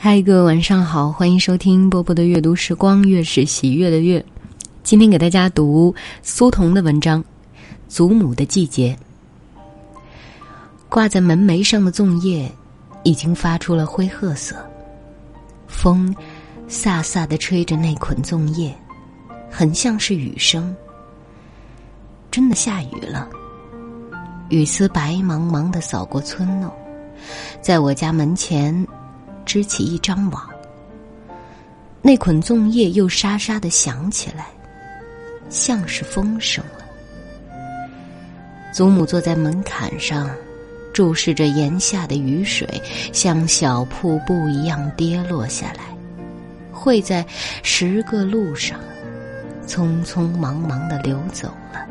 嗨，各位晚上好，欢迎收听波波的阅读时光，月是喜悦的月。今天给大家读苏童的文章《祖母的季节》。挂在门楣上的粽叶已经发出了灰褐色，风飒飒的吹着那捆粽叶，很像是雨声。真的下雨了，雨丝白茫茫的扫过村落，在我家门前织起一张网。那捆粽叶又沙沙的响起来，像是风声了。祖母坐在门槛上。注视着檐下的雨水，像小瀑布一样跌落下来，会在十个路上匆匆忙忙的流走了。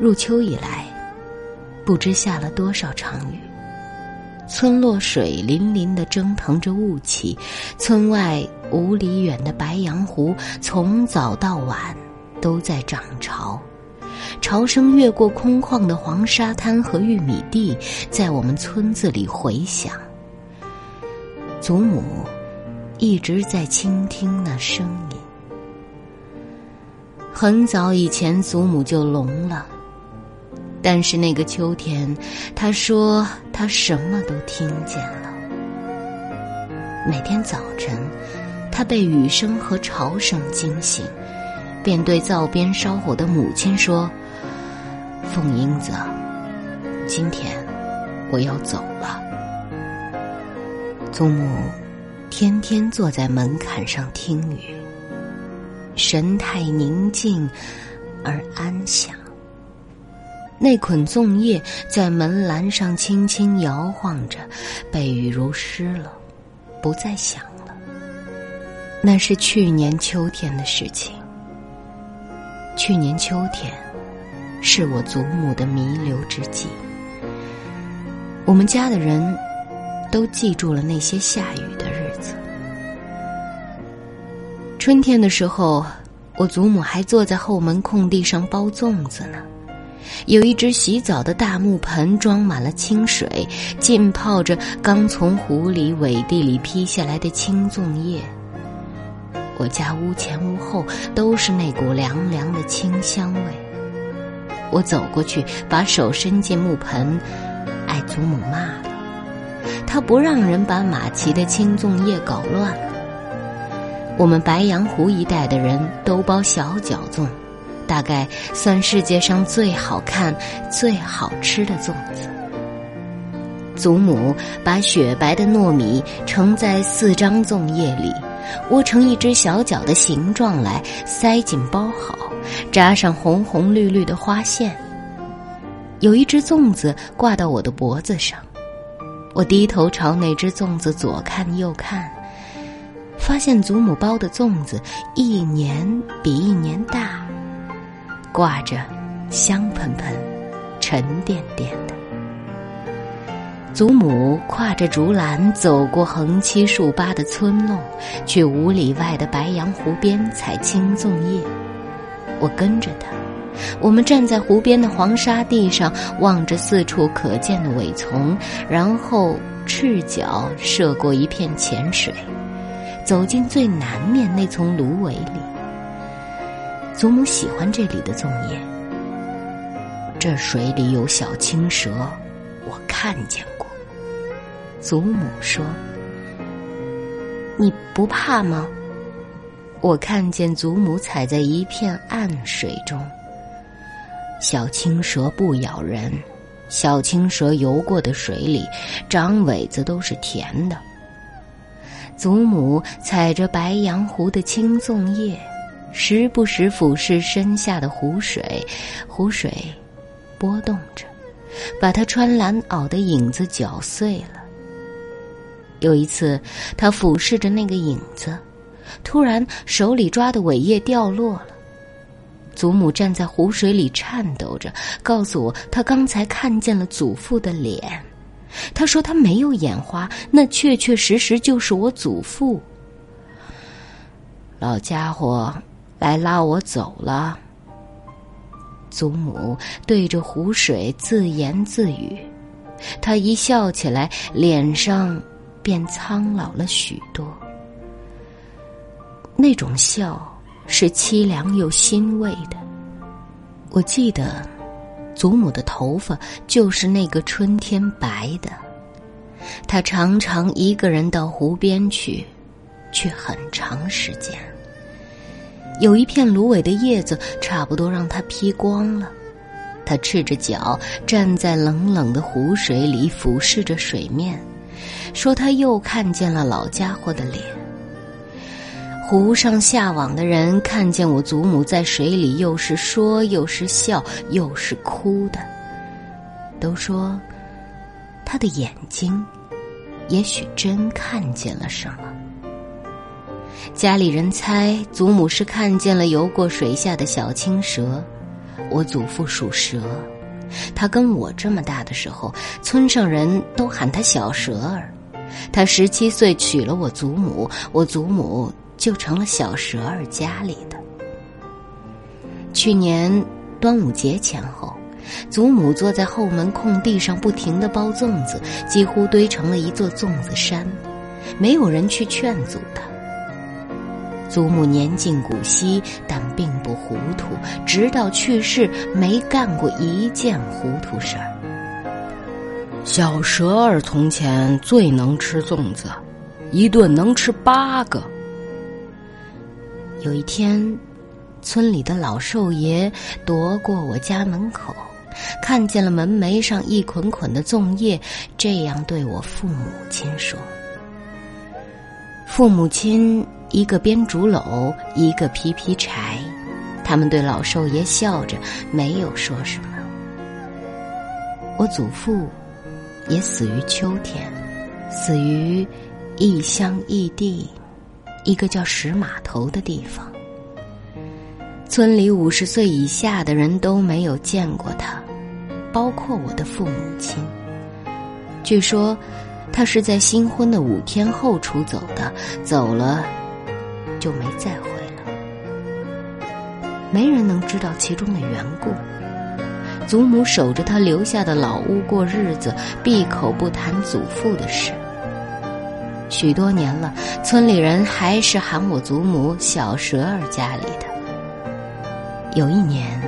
入秋以来，不知下了多少场雨，村落水淋淋的蒸腾着雾气，村外五里远的白洋湖从早到晚都在涨潮。潮声越过空旷的黄沙滩和玉米地，在我们村子里回响。祖母一直在倾听那声音。很早以前，祖母就聋了，但是那个秋天，他说他什么都听见了。每天早晨，他被雨声和潮声惊醒。便对灶边烧火的母亲说：“凤英子，今天我要走了。”祖母天天坐在门槛上听雨，神态宁静而安详。那捆粽叶在门栏上轻轻摇晃着，被雨如湿了，不再响了。那是去年秋天的事情。去年秋天，是我祖母的弥留之际。我们家的人都记住了那些下雨的日子。春天的时候，我祖母还坐在后门空地上包粽子呢。有一只洗澡的大木盆，装满了清水，浸泡着刚从湖里苇地里劈下来的青粽叶。我家屋前屋后都是那股凉凉的清香味。我走过去，把手伸进木盆，挨祖母骂了。他不让人把马旗的青粽叶搞乱了。我们白洋湖一带的人都包小脚粽，大概算世界上最好看、最好吃的粽子。祖母把雪白的糯米盛在四张粽叶里。窝成一只小脚的形状来，塞紧包好，扎上红红绿绿的花线。有一只粽子挂到我的脖子上，我低头朝那只粽子左看右看，发现祖母包的粽子一年比一年大，挂着香喷喷、沉甸甸的。祖母挎着竹篮走过横七竖八的村弄，去五里外的白杨湖边采青粽叶。我跟着他，我们站在湖边的黄沙地上，望着四处可见的苇丛，然后赤脚涉过一片浅水，走进最南面那丛芦苇里。祖母喜欢这里的粽叶，这水里有小青蛇，我看见过。祖母说：“你不怕吗？”我看见祖母踩在一片暗水中。小青蛇不咬人，小青蛇游过的水里，长尾子都是甜的。祖母踩着白杨湖的青粽叶，时不时俯视身下的湖水，湖水波动着，把她穿蓝袄的影子搅碎了。有一次，他俯视着那个影子，突然手里抓的苇叶掉落了。祖母站在湖水里颤抖着，告诉我她刚才看见了祖父的脸。他说他没有眼花，那确确实实就是我祖父。老家伙来拉我走了。祖母对着湖水自言自语，他一笑起来，脸上。便苍老了许多。那种笑是凄凉又欣慰的。我记得，祖母的头发就是那个春天白的。她常常一个人到湖边去，去很长时间。有一片芦苇的叶子，差不多让他披光了。他赤着脚站在冷冷的湖水里，俯视着水面，说：“他又看见了老家伙的脸。”湖上下网的人看见我祖母在水里，又是说又是笑又是哭的，都说他的眼睛也许真看见了什么。家里人猜祖母是看见了游过水下的小青蛇，我祖父属蛇，他跟我这么大的时候，村上人都喊他小蛇儿。他十七岁娶了我祖母，我祖母。就成了小蛇儿家里的。去年端午节前后，祖母坐在后门空地上，不停的包粽子，几乎堆成了一座粽子山，没有人去劝阻她。祖母年近古稀，但并不糊涂，直到去世没干过一件糊涂事儿。小蛇儿从前最能吃粽子，一顿能吃八个。有一天，村里的老寿爷踱过我家门口，看见了门楣上一捆捆的粽叶，这样对我父母亲说：“父母亲一个编竹篓，一个劈劈柴。”他们对老寿爷笑着，没有说什么。我祖父也死于秋天，死于异乡异地。一个叫石码头的地方，村里五十岁以下的人都没有见过他，包括我的父母亲。据说，他是在新婚的五天后出走的，走了就没再回来。没人能知道其中的缘故。祖母守着他留下的老屋过日子，闭口不谈祖父的事。许多年了，村里人还是喊我祖母小蛇儿家里的。有一年，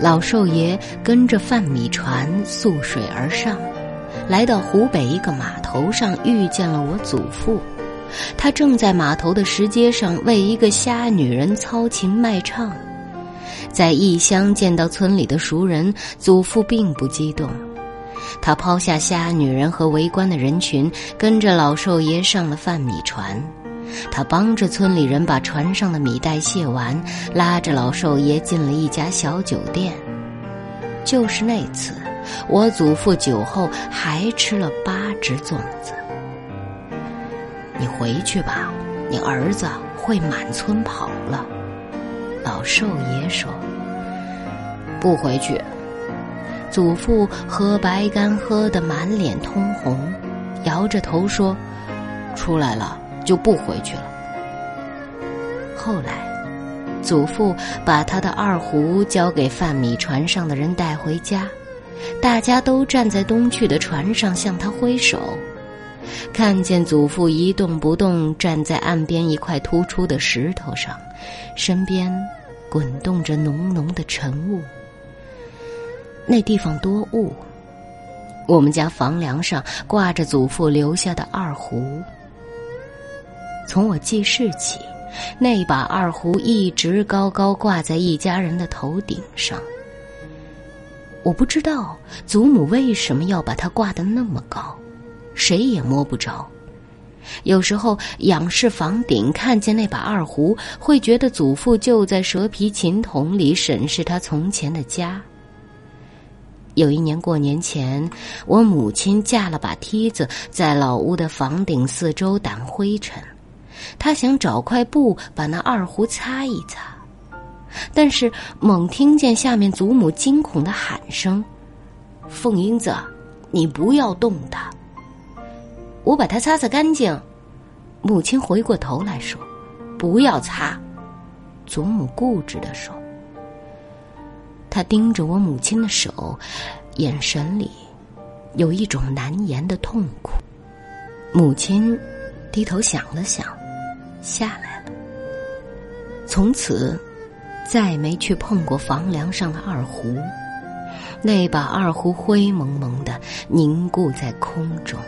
老寿爷跟着贩米船溯水而上，来到湖北一个码头上，遇见了我祖父。他正在码头的石阶上为一个瞎女人操琴卖唱。在异乡见到村里的熟人，祖父并不激动。他抛下瞎女人和围观的人群，跟着老寿爷上了贩米船。他帮着村里人把船上的米袋卸完，拉着老寿爷进了一家小酒店。就是那次，我祖父酒后还吃了八只粽子。你回去吧，你儿子会满村跑了。老寿爷说：“不回去。”祖父喝白干喝得满脸通红，摇着头说：“出来了就不回去了。”后来，祖父把他的二胡交给贩米船上的人带回家，大家都站在东去的船上向他挥手。看见祖父一动不动站在岸边一块突出的石头上，身边滚动着浓浓的晨雾。那地方多雾。我们家房梁上挂着祖父留下的二胡。从我记事起，那把二胡一直高高挂在一家人的头顶上。我不知道祖母为什么要把它挂得那么高，谁也摸不着。有时候仰视房顶，看见那把二胡，会觉得祖父就在蛇皮琴筒里审视他从前的家。有一年过年前，我母亲架了把梯子，在老屋的房顶四周掸灰尘。她想找块布把那二胡擦一擦，但是猛听见下面祖母惊恐的喊声：“凤英子，你不要动它，我把它擦擦干净。”母亲回过头来说：“不要擦。”祖母固执的说。他盯着我母亲的手，眼神里有一种难言的痛苦。母亲低头想了想，下来了。从此，再没去碰过房梁上的二胡。那把二胡灰蒙蒙的凝固在空中。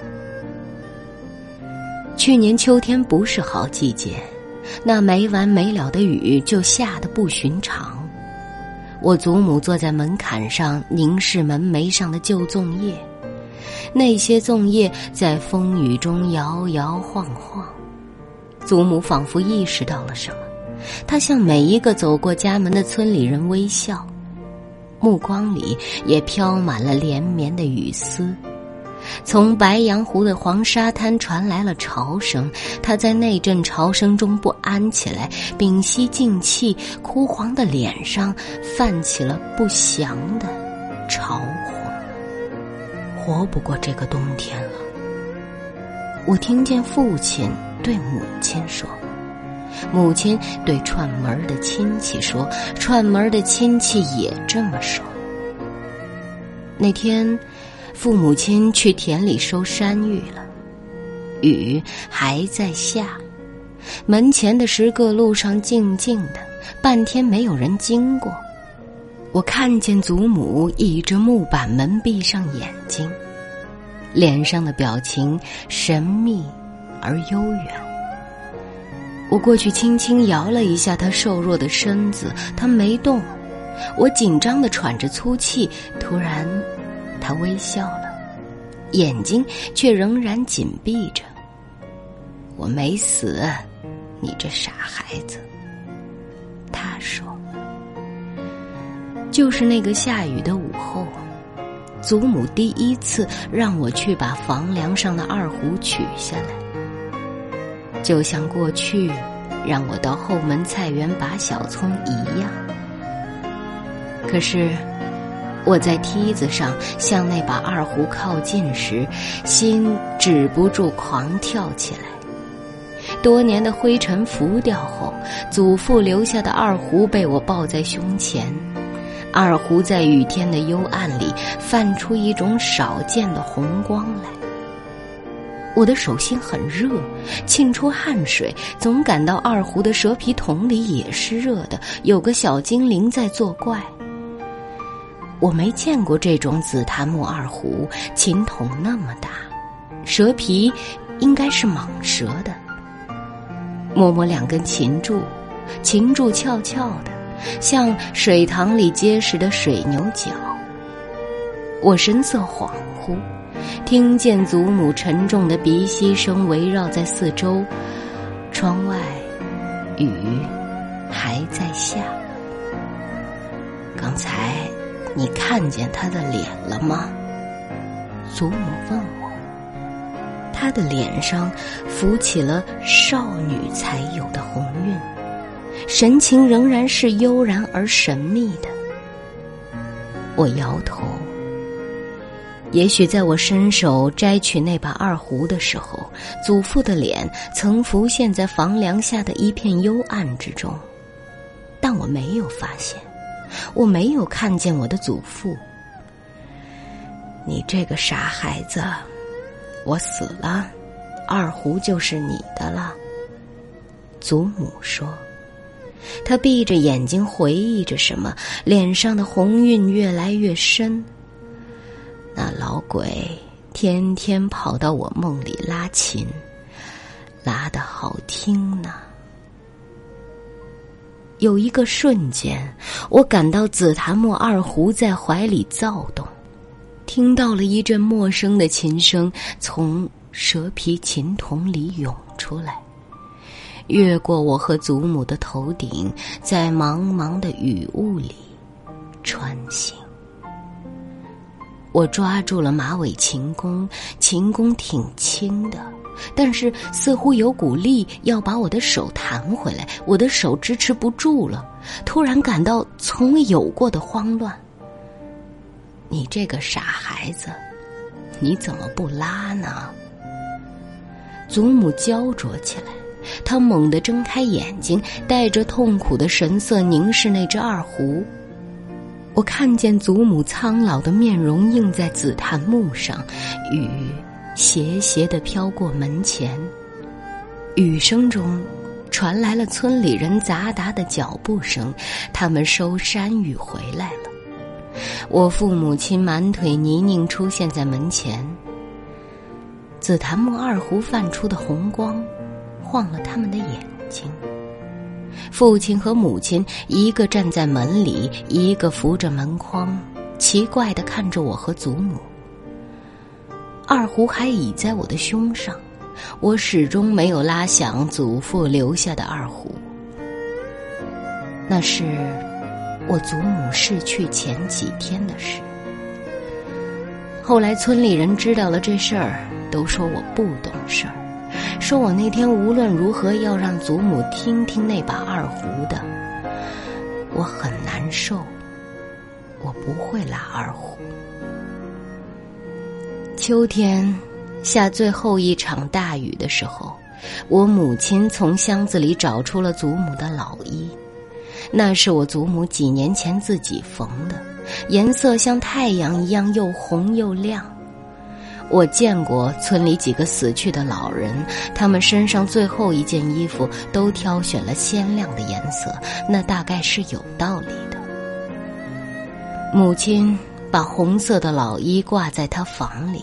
去年秋天不是好季节，那没完没了的雨就下得不寻常。我祖母坐在门槛上凝视门楣上的旧粽叶，那些粽叶在风雨中摇摇晃晃。祖母仿佛意识到了什么，她向每一个走过家门的村里人微笑。目光里也飘满了连绵的雨丝，从白洋湖的黄沙滩传来了潮声。他在那阵潮声中不安起来，屏息静气，枯黄的脸上泛起了不祥的潮红。活不过这个冬天了。我听见父亲对母亲说。母亲对串门的亲戚说：“串门的亲戚也这么说。”那天，父母亲去田里收山芋了，雨还在下，门前的石各路上静静的，半天没有人经过。我看见祖母倚着木板门，闭上眼睛，脸上的表情神秘而悠远。我过去轻轻摇了一下他瘦弱的身子，他没动。我紧张的喘着粗气，突然，他微笑了，眼睛却仍然紧闭着。我没死，你这傻孩子。他说：“就是那个下雨的午后，祖母第一次让我去把房梁上的二胡取下来。”就像过去让我到后门菜园拔小葱一样，可是我在梯子上向那把二胡靠近时，心止不住狂跳起来。多年的灰尘浮掉后，祖父留下的二胡被我抱在胸前，二胡在雨天的幽暗里泛出一种少见的红光来。我的手心很热，沁出汗水，总感到二胡的蛇皮筒里也是热的，有个小精灵在作怪。我没见过这种紫檀木二胡，琴筒那么大，蛇皮应该是蟒蛇的。摸摸两根琴柱，琴柱翘翘的，像水塘里结实的水牛角。我神色恍惚。听见祖母沉重的鼻息声围绕在四周，窗外雨还在下。刚才你看见他的脸了吗？祖母问我。他的脸上浮起了少女才有的红晕，神情仍然是悠然而神秘的。我摇头。也许在我伸手摘取那把二胡的时候，祖父的脸曾浮现在房梁下的一片幽暗之中，但我没有发现，我没有看见我的祖父。你这个傻孩子，我死了，二胡就是你的了。祖母说，他闭着眼睛回忆着什么，脸上的红晕越来越深。那老鬼天天跑到我梦里拉琴，拉的好听呢。有一个瞬间，我感到紫檀木二胡在怀里躁动，听到了一阵陌生的琴声从蛇皮琴筒里涌出来，越过我和祖母的头顶，在茫茫的雨雾里穿行。我抓住了马尾琴弓，琴弓挺轻的，但是似乎有股力要把我的手弹回来，我的手支持不住了，突然感到从未有过的慌乱。你这个傻孩子，你怎么不拉呢？祖母焦灼起来，她猛地睁开眼睛，带着痛苦的神色凝视那只二胡。我看见祖母苍老的面容映在紫檀木上，雨斜斜的飘过门前，雨声中传来了村里人杂杂的脚步声，他们收山芋回来了。我父母亲满腿泥泞出现在门前，紫檀木二胡泛出的红光，晃了他们的眼睛。父亲和母亲一个站在门里，一个扶着门框，奇怪的看着我和祖母。二胡还倚在我的胸上，我始终没有拉响祖父留下的二胡。那是我祖母逝去前几天的事。后来村里人知道了这事儿，都说我不懂事儿。说我那天无论如何要让祖母听听那把二胡的，我很难受。我不会拉二胡。秋天下最后一场大雨的时候，我母亲从箱子里找出了祖母的老衣，那是我祖母几年前自己缝的，颜色像太阳一样又红又亮。我见过村里几个死去的老人，他们身上最后一件衣服都挑选了鲜亮的颜色，那大概是有道理的。母亲把红色的老衣挂在他房里，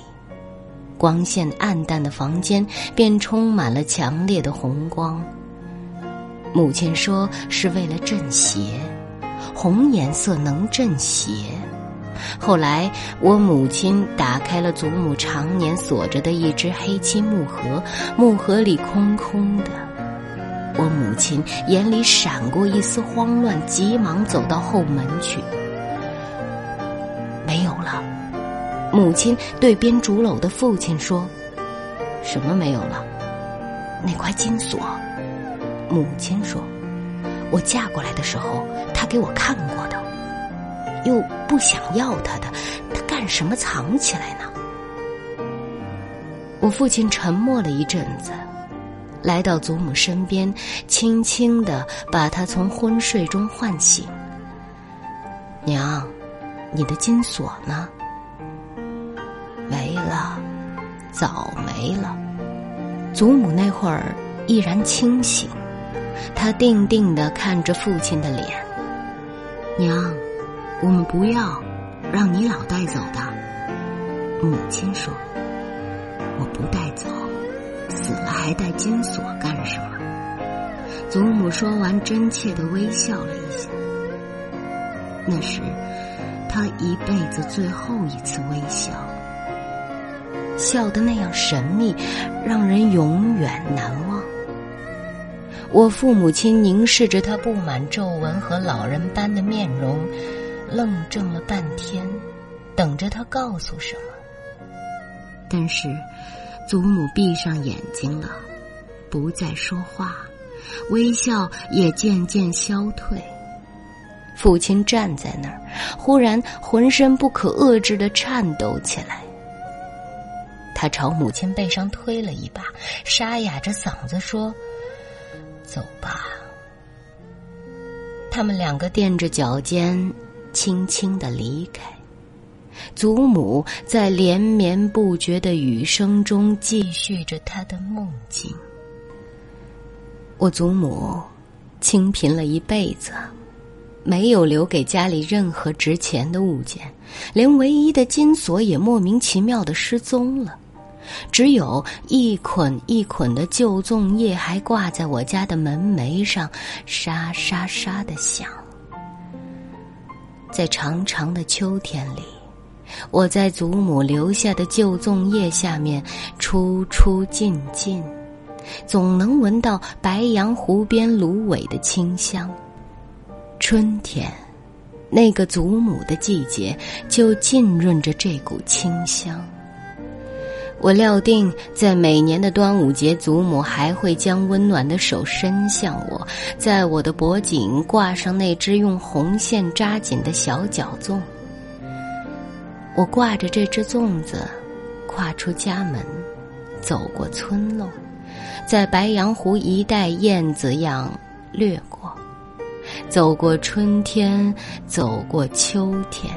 光线暗淡的房间便充满了强烈的红光。母亲说是为了镇邪，红颜色能镇邪。后来，我母亲打开了祖母常年锁着的一只黑漆木盒，木盒里空空的。我母亲眼里闪过一丝慌乱，急忙走到后门去。母亲对编竹篓的父亲说：“什么没有了？那块金锁。”母亲说：“我嫁过来的时候，他给我看过的。”又不想要他的，他干什么藏起来呢？我父亲沉默了一阵子，来到祖母身边，轻轻的把她从昏睡中唤醒。娘，你的金锁呢？早没了。祖母那会儿依然清醒，她定定的看着父亲的脸，娘。我们不要，让你老带走的。母亲说：“我不带走，死了还带金锁干什么？”祖母说完，真切的微笑了一下。那是她一辈子最后一次微笑，笑得那样神秘，让人永远难忘。我父母亲凝视着他布满皱纹和老人般的面容。愣怔了半天，等着他告诉什么。但是，祖母闭上眼睛了，不再说话，微笑也渐渐消退。父亲站在那儿，忽然浑身不可遏制的颤抖起来。他朝母亲背上推了一把，沙哑着嗓子说：“走吧。”他们两个垫着脚尖。轻轻的离开，祖母在连绵不绝的雨声中继续着她的梦境。我祖母清贫了一辈子，没有留给家里任何值钱的物件，连唯一的金锁也莫名其妙的失踪了，只有一捆一捆的旧粽叶还挂在我家的门楣上，沙沙沙的响。在长长的秋天里，我在祖母留下的旧粽叶下面出出进进，总能闻到白杨湖边芦苇的清香。春天，那个祖母的季节，就浸润着这股清香。我料定，在每年的端午节，祖母还会将温暖的手伸向我，在我的脖颈挂上那只用红线扎紧的小脚粽。我挂着这只粽子，跨出家门，走过村落，在白杨湖一带燕子样掠过，走过春天，走过秋天。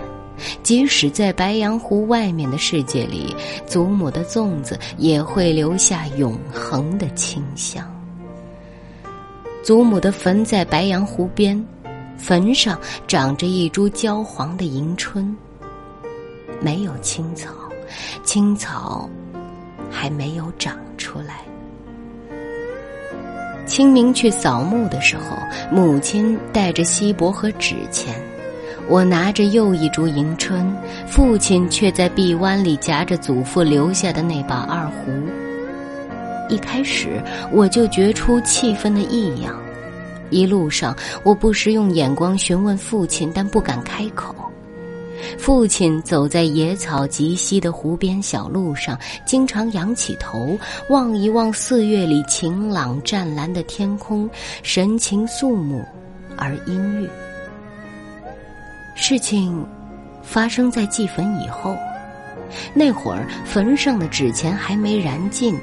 即使在白洋湖外面的世界里，祖母的粽子也会留下永恒的清香。祖母的坟在白洋湖边，坟上长着一株焦黄的迎春。没有青草，青草还没有长出来。清明去扫墓的时候，母亲带着锡箔和纸钱，我拿着又一株迎春，父亲却在臂弯里夹着祖父留下的那把二胡。一开始我就觉出气氛的异样，一路上我不时用眼光询问父亲，但不敢开口。父亲走在野草极稀的湖边小路上，经常仰起头望一望四月里晴朗湛蓝的天空，神情肃穆而阴郁。事情发生在祭坟以后，那会儿坟上的纸钱还没燃尽。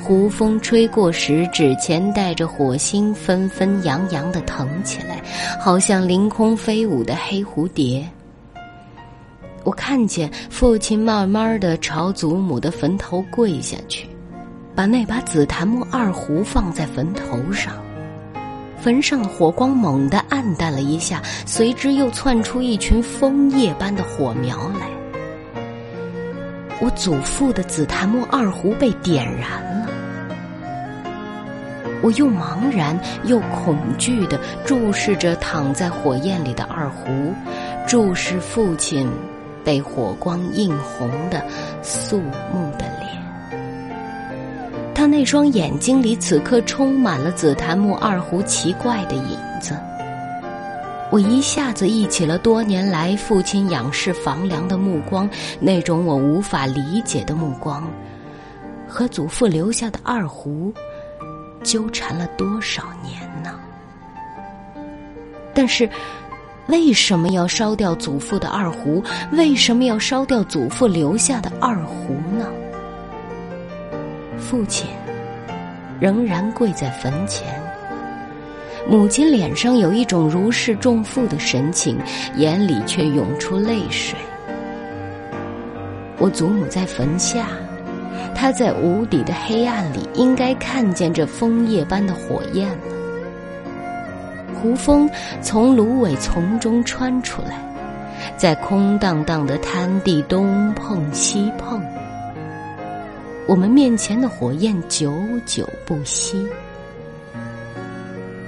湖风吹过时，纸钱带着火星纷纷扬扬的腾起来，好像凌空飞舞的黑蝴蝶。我看见父亲慢慢的朝祖母的坟头跪下去，把那把紫檀木二胡放在坟头上，坟上的火光猛地暗淡了一下，随之又窜出一群枫叶般的火苗来。我祖父的紫檀木二胡被点燃了，我又茫然又恐惧的注视着躺在火焰里的二胡，注视父亲。被火光映红的肃穆的脸，那双眼睛里此刻充满了紫檀木二胡奇怪的影子。我一下子忆起了多年来父亲仰视房梁的目光，那种我无法理解的目光，和祖父留下的二胡纠缠了多少年呢？但是。为什么要烧掉祖父的二胡？为什么要烧掉祖父留下的二胡呢？父亲仍然跪在坟前，母亲脸上有一种如释重负的神情，眼里却涌出泪水。我祖母在坟下，她在无底的黑暗里应该看见这枫叶般的火焰了。胡风从芦苇丛中穿出来，在空荡荡的滩地东碰西碰。我们面前的火焰久久不熄，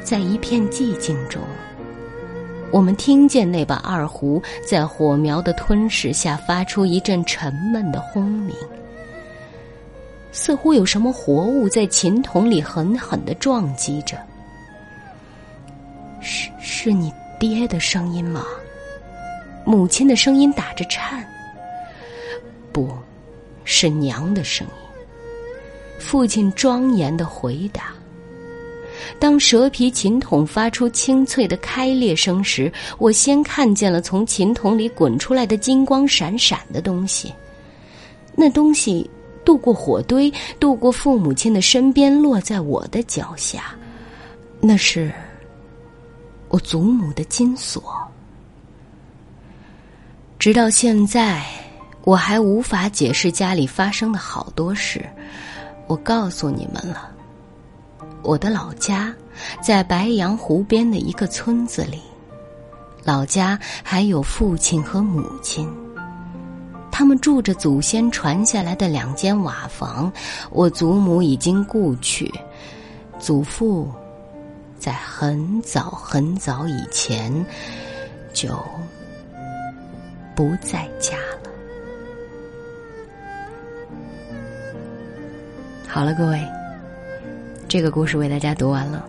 在一片寂静中，我们听见那把二胡在火苗的吞噬下发出一阵沉闷的轰鸣，似乎有什么活物在琴筒里狠狠的撞击着。是是你爹的声音吗？母亲的声音打着颤。不，是娘的声音。父亲庄严的回答。当蛇皮琴筒发出清脆的开裂声时，我先看见了从琴筒里滚出来的金光闪闪的东西。那东西渡过火堆，渡过父母亲的身边，落在我的脚下。那是。我祖母的金锁，直到现在，我还无法解释家里发生的好多事。我告诉你们了，我的老家在白洋湖边的一个村子里，老家还有父亲和母亲，他们住着祖先传下来的两间瓦房。我祖母已经故去，祖父。在很早很早以前，就不在家了。好了，各位，这个故事为大家读完了。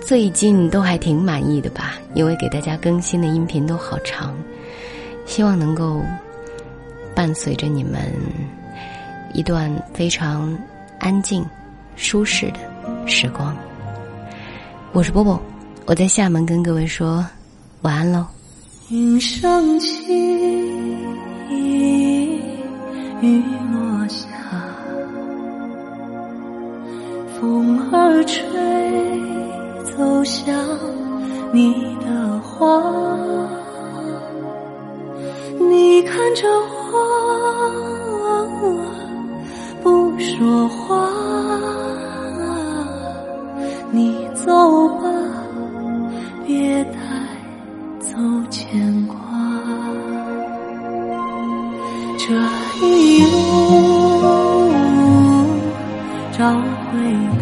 最近都还挺满意的吧？因为给大家更新的音频都好长，希望能够伴随着你们一段非常安静、舒适的时光。我是波波，我在厦门跟各位说晚安喽。云升起，雨而吹走向你的花你看着我不说话你走吧别带走牵挂这一路找回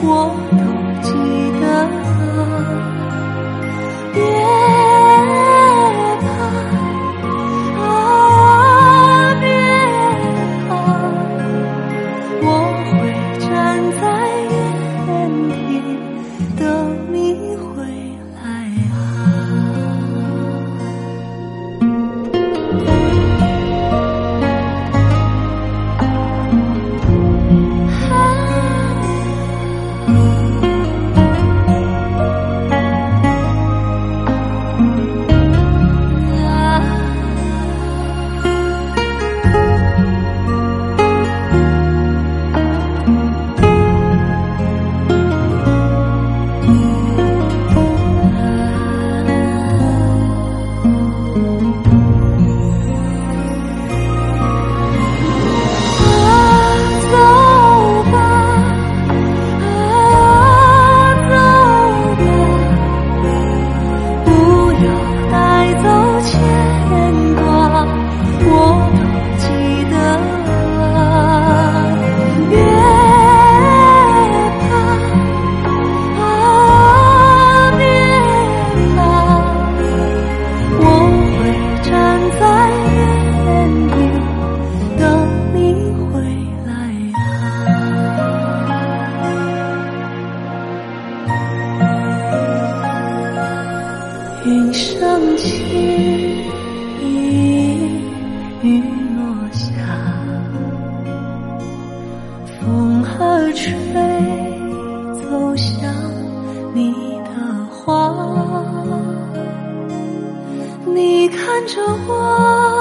我懂花，你看着我。